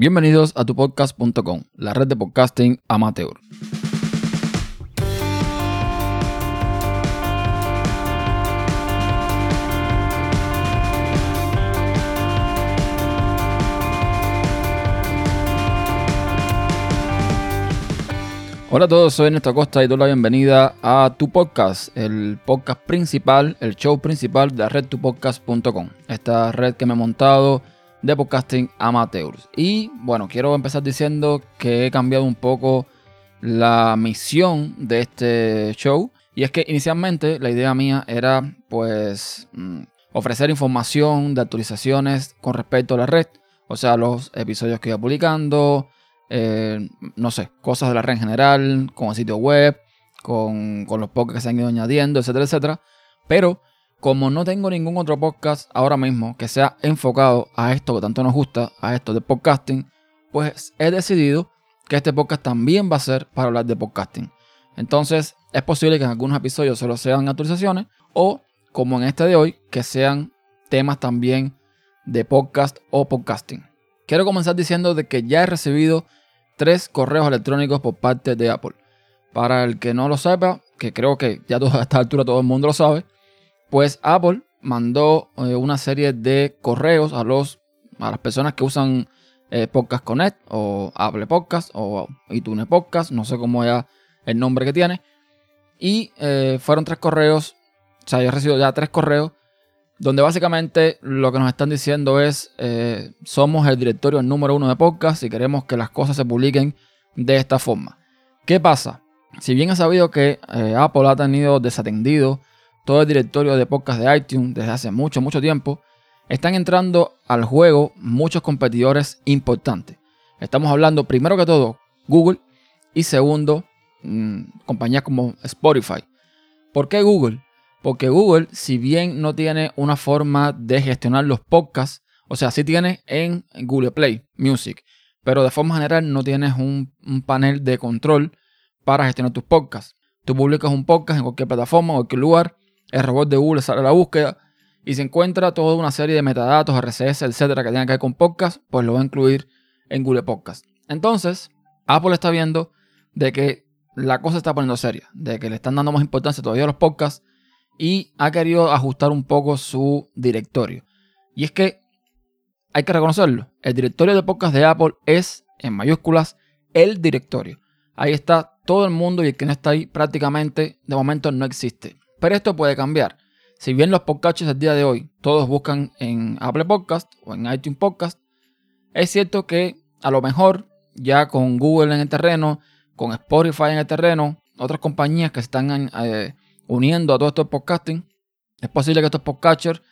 Bienvenidos a tupodcast.com, la red de podcasting amateur. Hola a todos, soy Ernesto Acosta y doy la bienvenida a Tu Podcast, el podcast principal, el show principal de la red tupodcast.com, esta red que me he montado de podcasting amateurs. Y bueno, quiero empezar diciendo que he cambiado un poco la misión de este show. Y es que inicialmente la idea mía era pues mm, ofrecer información de actualizaciones con respecto a la red. O sea, los episodios que iba publicando, eh, no sé, cosas de la red en general, con el sitio web, con, los podcasts que se han ido añadiendo, etcétera, etcétera. Pero como no tengo ningún otro podcast ahora mismo que sea enfocado a esto que tanto nos gusta, a esto de podcasting, pues he decidido que este podcast también va a ser para hablar de podcasting. Entonces es posible que en algunos episodios solo sean actualizaciones o como en este de hoy, que sean temas también de podcast o podcasting. Quiero comenzar diciendo de que ya he recibido tres correos electrónicos por parte de Apple. Para el que no lo sepa, que creo que ya a esta altura todo el mundo lo sabe, pues Apple mandó eh, una serie de correos a, los, a las personas que usan eh, Podcast Connect o Apple Podcast o iTunes Podcast, no sé cómo es el nombre que tiene. Y eh, fueron tres correos, o sea, yo he recibido ya tres correos donde básicamente lo que nos están diciendo es, somos el directorio número uno de podcast y queremos que las cosas se publiquen de esta forma. ¿Qué pasa? Si bien he sabido que Apple ha tenido desatendido todo el directorio de podcast de iTunes desde hace mucho, mucho tiempo, están entrando al juego muchos competidores importantes. Estamos hablando primero que todo Google y segundo mm, compañías como Spotify. ¿Por qué Google? Porque Google, si bien no tiene una forma de gestionar los podcasts, o sea, sí tiene en Google Play Music, pero de forma general no tienes un, panel de control para gestionar tus podcasts. Tú publicas un podcast en cualquier plataforma, en cualquier lugar, el robot de Google sale a la búsqueda y se encuentra toda una serie de metadatos, RCS, etcétera, que tengan que ver con podcast, pues lo va a incluir en Google Podcast. Entonces, Apple está viendo de que la cosa está poniendo seria, de que le están dando más importancia todavía a los podcasts y ha querido ajustar un poco su directorio. Y es que hay que reconocerlo, el directorio de podcast de Apple es en mayúsculas el directorio. Ahí está todo el mundo y el que no está ahí prácticamente de momento no existe. Pero esto puede cambiar. Si bien los podcasts del día de hoy todos buscan en Apple Podcast o en iTunes Podcast, es cierto que a lo mejor ya con Google en el terreno, con Spotify en el terreno, otras compañías que están eh, uniendo a todo esto de podcasting, es posible que estos podcasters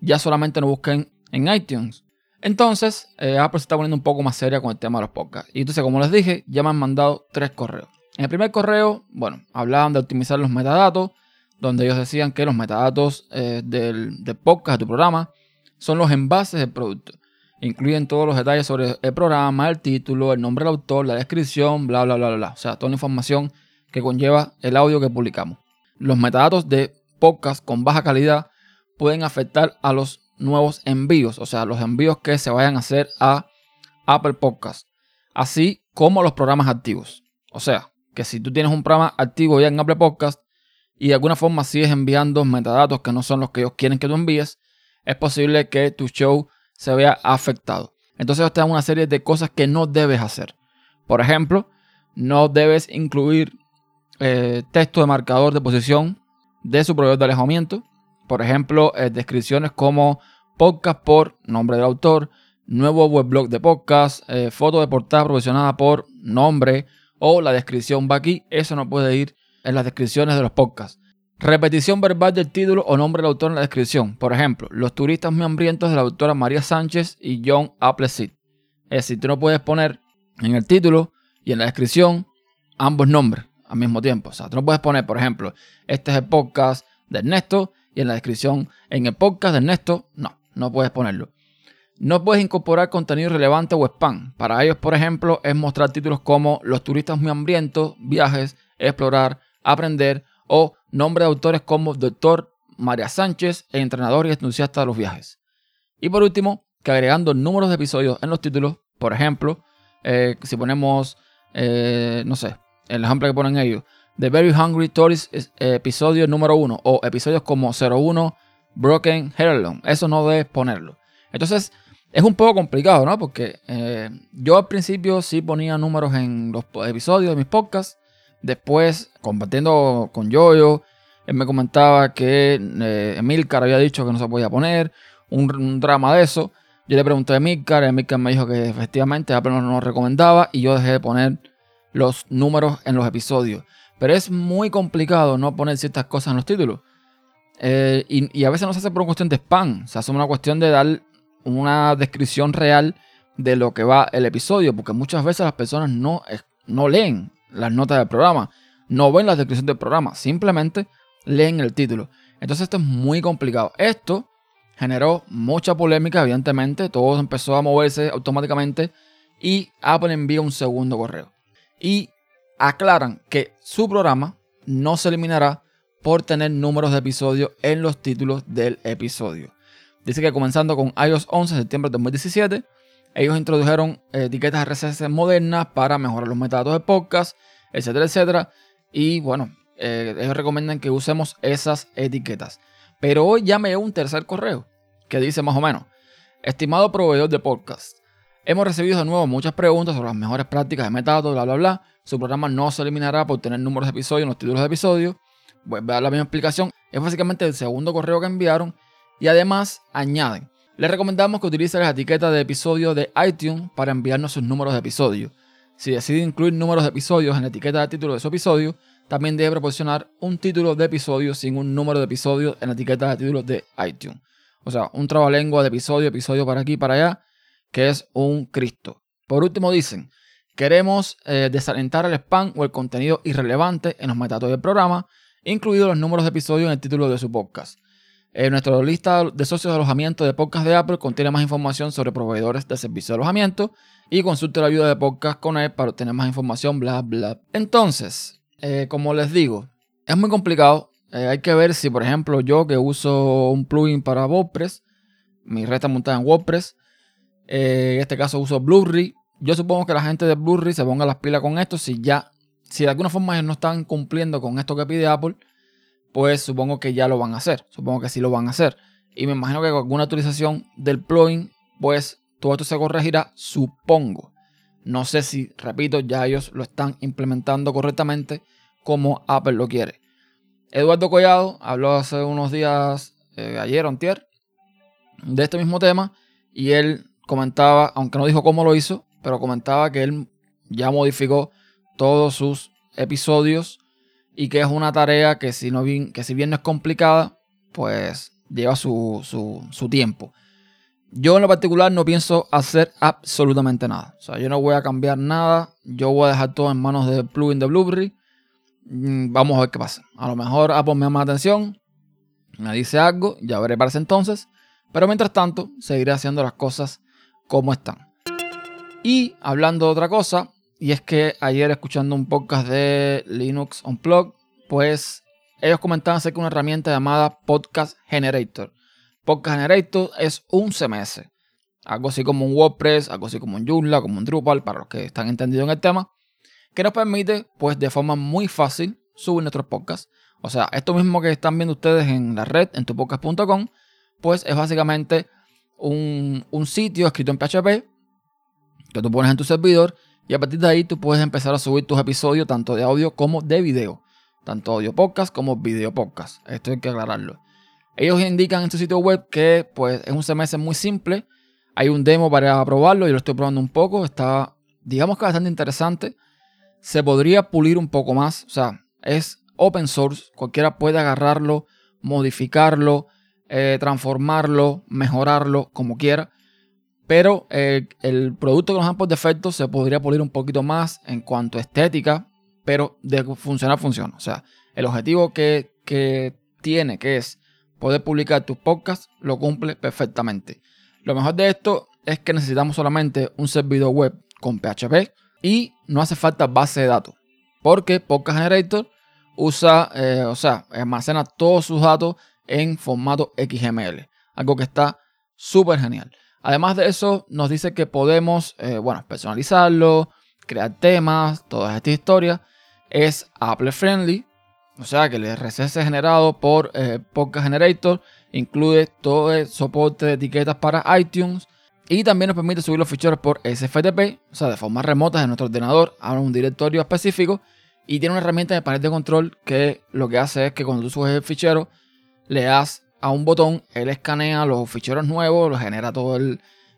ya solamente nos busquen en iTunes. Entonces, eh, Apple se está poniendo un poco más seria con el tema de los podcasts. Y entonces, como les dije, ya me han mandado tres correos. En el primer correo, bueno, hablaban de optimizar los metadatos, donde ellos decían que los metadatos eh, del, podcast, de tu programa, son los envases del producto. Incluyen todos los detalles sobre el programa, el título, el nombre del autor, la descripción, bla, bla, bla, bla. bla. O sea, toda la información que conlleva el audio que publicamos los metadatos de podcast con baja calidad pueden afectar a los nuevos envíos, o sea, los envíos que se vayan a hacer a Apple Podcast, así como los programas activos. O sea, que si tú tienes un programa activo ya en Apple Podcast y de alguna forma sigues enviando metadatos que no son los que ellos quieren que tú envíes, es posible que tu show se vea afectado. Entonces, te dan una serie de cosas que no debes hacer. Por ejemplo, no debes incluir eh, texto de marcador de posición de su proveedor de alejamiento. Por ejemplo, eh, descripciones como podcast por nombre del autor, nuevo webblog de podcast, eh, foto de portada proporcionada por nombre o la descripción va aquí. Eso no puede ir en las descripciones de los podcasts. Repetición verbal del título o nombre del autor en la descripción. Por ejemplo, Los turistas muy hambrientos de la autora María Sánchez y John Appleseed. Es decir, tú no puedes poner en el título y en la descripción ambos nombres al mismo tiempo. O sea, tú no puedes poner, por ejemplo, este es el podcast de Ernesto y en la descripción, en el podcast de Ernesto, no, no puedes ponerlo. No puedes incorporar contenido relevante o spam. Para ellos, por ejemplo, es mostrar títulos como Los turistas muy hambrientos, viajes, explorar, aprender o nombre de autores como Doctor María Sánchez, entrenador y entusiasta de los viajes. Y por último, que agregando números de episodios en los títulos Por ejemplo, eh, si ponemos, eh, no sé, el ejemplo que ponen ellos, The Very Hungry Tories episodio número 1 o episodios como 01 Broken Heirloom. Eso no debes ponerlo. Entonces, es un poco complicado, ¿no? Porque eh, yo al principio sí ponía números en los episodios de mis podcasts. Después, compartiendo con Yoyo, él me comentaba que eh, Emilcar había dicho que no se podía poner. Un, drama de eso. Yo le pregunté a Emilcar, Emilcar me dijo que efectivamente Apple no nos recomendaba y yo dejé de poner los números en los episodios. Pero es muy complicado no poner ciertas cosas en los títulos. Eh, y, a veces no se hace por una cuestión de spam, se hace una cuestión de dar una descripción real de lo que va el episodio, porque muchas veces las personas no, no leen las notas del programa, no ven la descripción del programa, simplemente leen el título. Entonces esto es muy complicado. Esto generó mucha polémica, evidentemente, todo empezó a moverse automáticamente y Apple envía un segundo correo. Y aclaran que su programa no se eliminará por tener números de episodio en los títulos del episodio. Dice que comenzando con iOS 11 de septiembre de 2017, ellos introdujeron etiquetas RSS modernas para mejorar los metadatos de podcast, etcétera, etcétera. Y bueno, eh, ellos recomiendan que usemos esas etiquetas. Pero hoy ya me llegó un tercer correo que dice más o menos, estimado proveedor de podcast, hemos recibido de nuevo muchas preguntas sobre las mejores prácticas de metadatos, bla, bla, bla. Su programa no se eliminará por tener números de episodios en los títulos de episodios. Voy a dar la misma explicación. Es básicamente el segundo correo que enviaron. Y además añaden. Les recomendamos que utilice las etiquetas de episodio de iTunes para enviarnos sus números de episodio. Si decide incluir números de episodios en la etiqueta de título de su episodio, también debe proporcionar un título de episodio sin un número de episodio en la etiqueta de título de iTunes. O sea, un trabalengua de episodio, episodio para aquí para allá, que es un Cristo. Por último dicen, queremos eh, desalentar el spam o el contenido irrelevante en los metadatos del programa incluidos los números de episodios en el título de su podcast. En nuestra lista de socios de alojamiento de podcast de Apple contiene más información sobre proveedores de servicio de alojamiento y consulte la ayuda de podcast con él para obtener más información, bla, bla. Entonces, eh, como les digo, es muy complicado. Eh, hay que ver si, por ejemplo, yo que uso un plugin para WordPress, mi red está montada en WordPress, eh, en este caso uso Blu-ray. Yo supongo que la gente de Blu-ray se ponga las pilas con esto si ya si de alguna forma ellos no están cumpliendo con esto que pide Apple, pues supongo que ya lo van a hacer. Supongo que sí lo van a hacer. Y me imagino que con alguna actualización del plugin, pues todo esto se corregirá, supongo. No sé si, repito, ya ellos lo están implementando correctamente como Apple lo quiere. Eduardo Collado habló hace unos días, eh, ayer o antier, de este mismo tema y él comentaba, aunque no dijo cómo lo hizo, pero comentaba que él ya modificó todos sus episodios y que es una tarea que si, no bien, que si bien no es complicada, pues lleva su, su, tiempo. Yo en lo particular no pienso hacer absolutamente nada. O sea, yo no voy a cambiar nada. Yo voy a dejar todo en manos del plugin de Blueberry. Mm, vamos a ver qué pasa. A lo mejor Apple me llama la atención. Me dice algo. Ya veré para ese entonces. Pero mientras tanto, seguiré haciendo las cosas como están. Y hablando de otra cosa, y es que ayer escuchando un podcast de Linux Unplugged, pues ellos comentaban acerca de una herramienta llamada Podcast Generator. Podcast Generator es un CMS. Algo así como un WordPress, algo así como un Joomla, como un Drupal, para los que están entendidos en el tema. Que nos permite, pues de forma muy fácil, subir nuestros podcasts. O sea, esto mismo que están viendo ustedes en la red, en tupodcast.com, pues es básicamente un, un sitio escrito en PHP que tú pones en tu servidor y a partir de ahí tú puedes empezar a subir tus episodios tanto de audio como de video. Tanto audio podcast como video podcast. Esto hay que aclararlo. Ellos indican en su sitio web que pues, es un CMS muy simple. Hay un demo para probarlo y lo estoy probando un poco. Está, digamos que bastante interesante. Se podría pulir un poco más. O sea, es open source. Cualquiera puede agarrarlo, modificarlo, eh, transformarlo, mejorarlo como quiera. Pero eh, el producto que nos dan por defecto se podría pulir un poquito más en cuanto a estética, pero de funcionar funciona. O sea, el objetivo que, tiene, que es poder publicar tus podcasts, lo cumple perfectamente. Lo mejor de esto es que necesitamos solamente un servidor web con PHP y no hace falta base de datos. Porque Podcast Generator usa, eh, o sea, almacena todos sus datos en formato XML. Algo que está súper genial. Además de eso, nos dice que podemos, eh, bueno, personalizarlo, crear temas, todas estas historias. Es Apple Friendly, o sea que el RSS generado por eh, Podcast Generator incluye todo el soporte de etiquetas para iTunes y también nos permite subir los ficheros por SFTP, o sea, de forma remota en nuestro ordenador a un directorio específico y tiene una herramienta de panel de control que lo que hace es que cuando tú subes el fichero le das a un botón, él escanea los ficheros nuevos, lo genera todo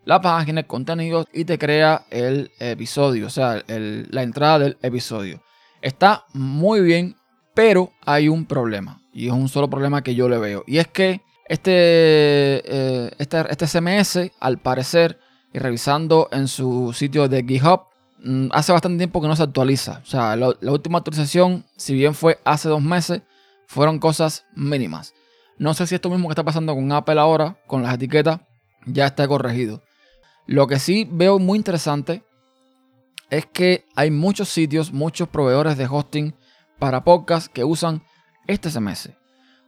la página, el contenido y te crea el episodio, o sea, la entrada del episodio. Está muy bien, pero hay un problema y es un solo problema que yo le veo y es que este, eh, este, este CMS, al parecer, y revisando en su sitio de GitHub, mm, hace bastante tiempo que no se actualiza. O sea, la, última actualización, si bien fue hace dos meses, fueron cosas mínimas. No sé si esto mismo que está pasando con Apple ahora, con las etiquetas, ya está corregido. Lo que sí veo muy interesante es que hay muchos sitios, muchos proveedores de hosting para podcast que usan este CMS.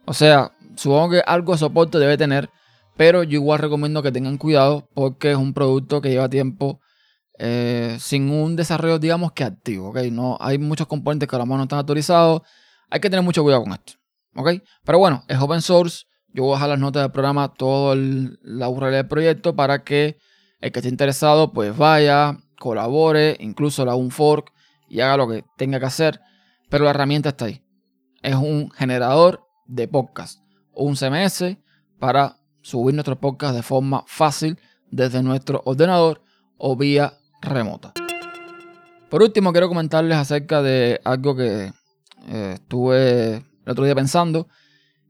O sea, supongo que algo de soporte debe tener, pero yo igual recomiendo que tengan cuidado porque es un producto que lleva tiempo eh, sin un desarrollo, digamos que activo, ¿ok? No, hay muchos componentes que a lo mejor no están autorizados, hay que tener mucho cuidado con esto, ¿ok? Pero bueno, es open source, yo voy a dejar las notas del programa, todo la URL del proyecto para que el que esté interesado pues vaya, colabore, incluso haga un fork y haga lo que tenga que hacer, pero la herramienta está ahí. Es un generador de podcast un CMS para subir nuestro podcast de forma fácil desde nuestro ordenador o vía remota. Por último, quiero comentarles acerca de algo que eh, estuve el otro día pensando.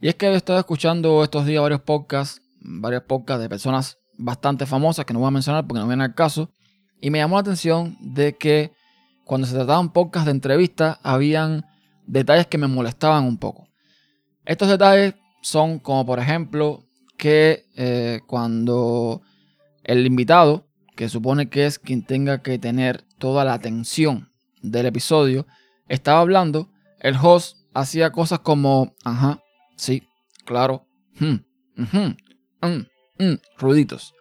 Y es que he estado escuchando estos días varios podcasts, varios podcasts de personas bastante famosas que no voy a mencionar porque no viene al caso. Y me llamó la atención de que cuando se trataban podcasts de entrevistas, habían detalles que me molestaban un poco. Estos detalles son como por ejemplo que eh, cuando el invitado, que supone que es quien tenga que tener toda la atención del episodio, estaba hablando, el host hacía cosas como, ajá, sí, claro, hmm, mm, mm, ruiditos.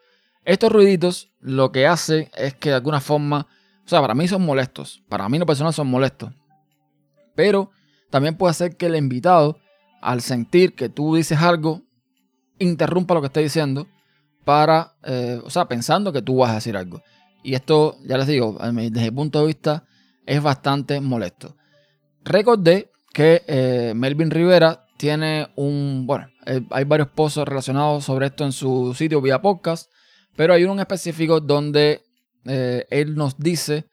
Estos ruiditos lo que hace es que de alguna forma, o sea, para mí son molestos, para mí no personas son molestos, pero también puede ser que el invitado al sentir que tú dices algo, interrumpa lo que está diciendo para, eh, o sea, pensando que tú vas a decir algo. Y esto, ya les digo, desde mi punto de vista, es bastante molesto. Recordé que eh, Melvin Rivera tiene un, bueno, eh, hay varios posts relacionados sobre esto en su sitio vía podcast, pero hay uno en específico donde él nos dice,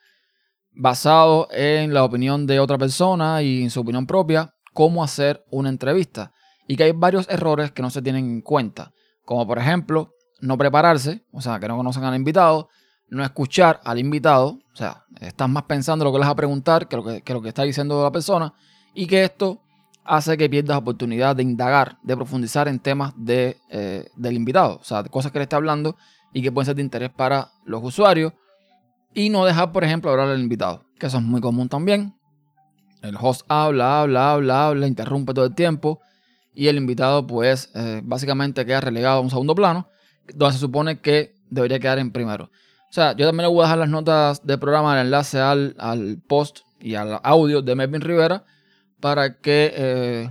basado en la opinión de otra persona y en su opinión propia, cómo hacer una entrevista. Y que hay varios errores que no se tienen en cuenta, como por ejemplo no prepararse, o sea, que no conocen al invitado, no escuchar al invitado, o sea, estás más pensando lo que les va a preguntar que lo que, lo que está diciendo la persona y que esto hace que pierdas oportunidad de indagar, de profundizar en temas de, eh, del invitado, o sea, de cosas que le está hablando y que pueden ser de interés para los usuarios y no dejar, por ejemplo, hablar al invitado, que eso es muy común también. El host habla, habla, habla, habla, interrumpe todo el tiempo y el invitado pues eh, básicamente queda relegado a un segundo plano donde se supone que debería quedar en primero. O sea, yo también le voy a dejar las notas del programa, el enlace al, post y al audio de Melvin Rivera para que eh,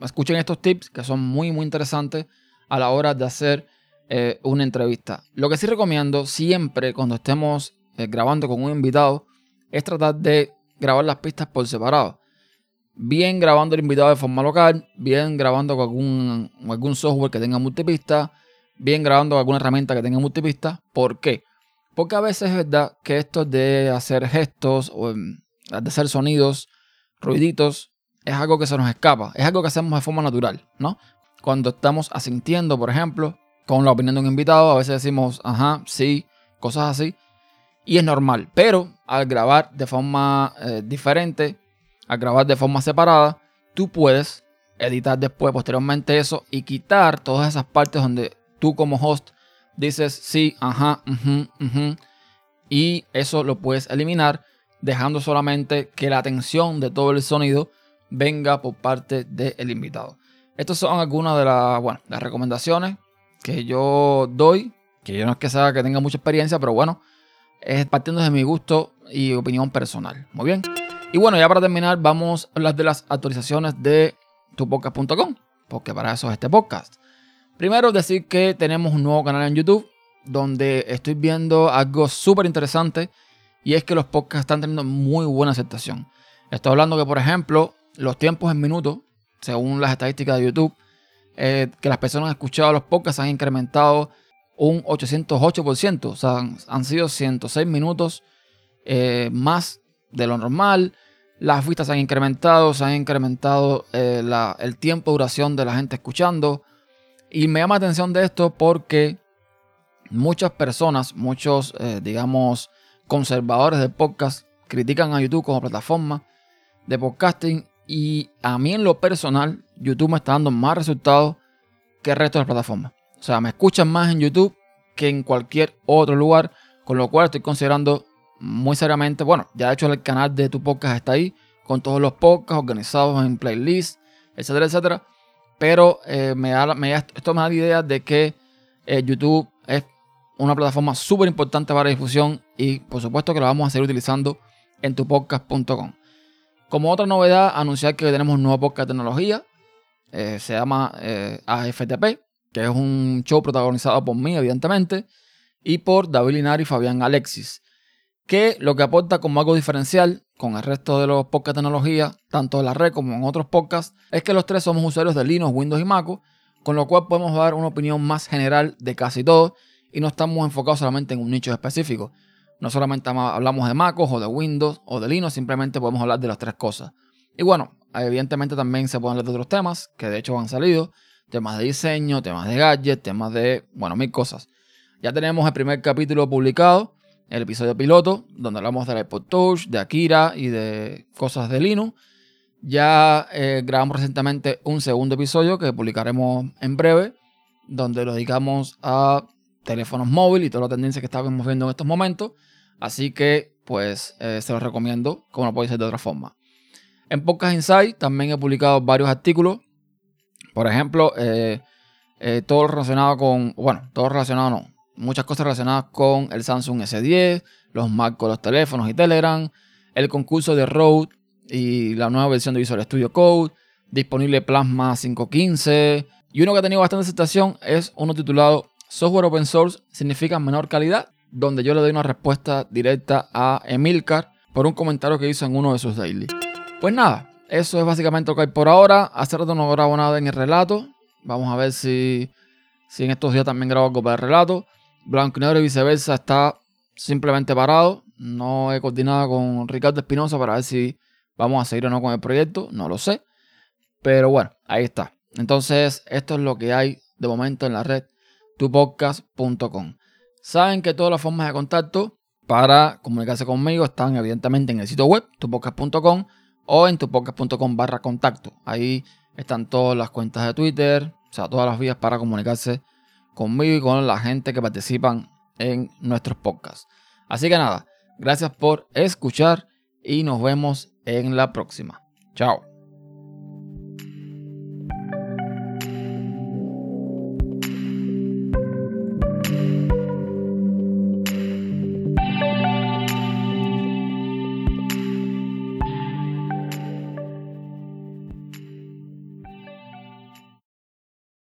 escuchen estos tips que son muy muy interesantes a la hora de hacer eh, una entrevista. Lo que sí recomiendo siempre cuando estemos grabando con un invitado es tratar de grabar las pistas por separado. Bien grabando el invitado de forma local, bien grabando con algún, algún software que tenga multipista, bien grabando con alguna herramienta que tenga multipista. ¿Por qué? Porque a veces es verdad que esto de hacer gestos o de hacer sonidos, ruiditos, es algo que se nos escapa, es algo que hacemos de forma natural, ¿no? Cuando estamos asintiendo, por ejemplo, con la opinión de un invitado, a veces decimos, ajá, sí, cosas así y es normal. Pero al grabar de forma eh, diferente, al grabar de forma separada, tú puedes editar después, posteriormente eso y quitar todas esas partes donde tú como host dices sí, ajá, y eso lo puedes eliminar dejando solamente que la atención de todo el sonido venga por parte del invitado. Estas son algunas de las, bueno, las recomendaciones que yo doy Que yo no es que sea que tenga mucha experiencia, pero bueno, es partiendo de mi gusto y opinión personal. Muy bien. Y bueno, ya para terminar, vamos a hablar de las actualizaciones de tupodcast.com, porque para eso es este podcast. Primero, decir que tenemos un nuevo canal en YouTube donde estoy viendo algo súper interesante y es que los podcasts están teniendo muy buena aceptación. Estoy hablando que, por ejemplo, los tiempos en minutos, según las estadísticas de YouTube, eh, que las personas han escuchado los podcasts han incrementado un 808%. O sea, han, sido 106 minutos eh, más de lo normal. Las vistas han incrementado, se han incrementado eh, el tiempo de duración de la gente escuchando. Y me llama la atención de esto porque muchas personas, muchos, digamos, conservadores de podcast critican a YouTube como plataforma de podcasting y a mí en lo personal YouTube me está dando más resultados que el resto de las plataformas. O sea, me escuchan más en YouTube que en cualquier otro lugar, con lo cual estoy considerando muy seriamente, bueno, ya de hecho el canal de tu podcast está ahí, con todos los podcasts organizados en playlists, etcétera, etcétera. Pero eh, me da, me esto me da la idea de que eh, YouTube es una plataforma súper importante para difusión y por supuesto que lo vamos a seguir utilizando en tupodcast.com. Como otra novedad, anunciar que tenemos un nuevo podcast de tecnología. Eh, se llama eh, AFTP, que es un show protagonizado por mí, evidentemente, y por David Linari y Fabián Alexis. Que lo que aporta como algo diferencial con el resto de los podcasts de tecnología, tanto en la red como en otros podcasts, es que los tres somos usuarios de Linux, Windows y Mac, con lo cual podemos dar una opinión más general de casi todo y no estamos enfocados solamente en un nicho específico. No solamente hablamos de MacOS o de Windows o de Linux, simplemente podemos hablar de las tres cosas. Y bueno, evidentemente también se pueden hablar de otros temas, que de hecho han salido, temas de diseño, temas de gadgets, temas de, bueno, mil cosas. Ya tenemos el primer capítulo publicado, el episodio piloto, donde hablamos del iPod Touch, de Akira y de cosas de Linux. Ya eh, grabamos recientemente un segundo episodio que publicaremos en breve, donde lo dedicamos a teléfonos móviles y toda la tendencia que estamos viendo en estos momentos. Así que, pues, eh, se los recomiendo, como no puede ser de otra forma. En Podcast Insight también he publicado varios artículos. Por ejemplo, eh, eh, todo relacionado con, bueno, todo relacionado no, muchas cosas relacionadas con el Samsung S10, los Mac con los teléfonos y Telegram, el concurso de Rode y la nueva versión de Visual Studio Code, disponible Plasma 515. Y uno que ha tenido bastante aceptación es uno titulado Software open source significa menor calidad, donde yo le doy una respuesta directa a Emilcar por un comentario que hizo en uno de sus daily. Pues nada, eso es básicamente lo que hay por ahora. Hace rato no grabo nada en el relato. Vamos a ver si, si en estos días también grabo algo para el relato. Blanco y Negro y viceversa está simplemente parado. No he coordinado con Ricardo Espinosa para ver si vamos a seguir o no con el proyecto. No lo sé. Pero bueno, ahí está. Entonces, esto es lo que hay de momento en la red tupodcast.com. Saben que todas las formas de contacto para comunicarse conmigo están evidentemente en el sitio web tupodcast.com o en tupodcast.com barra contacto. Ahí están todas las cuentas de Twitter, o sea, todas las vías para comunicarse conmigo y con la gente que participan en nuestros podcasts. Así que nada, gracias por escuchar y nos vemos en la próxima. Chao.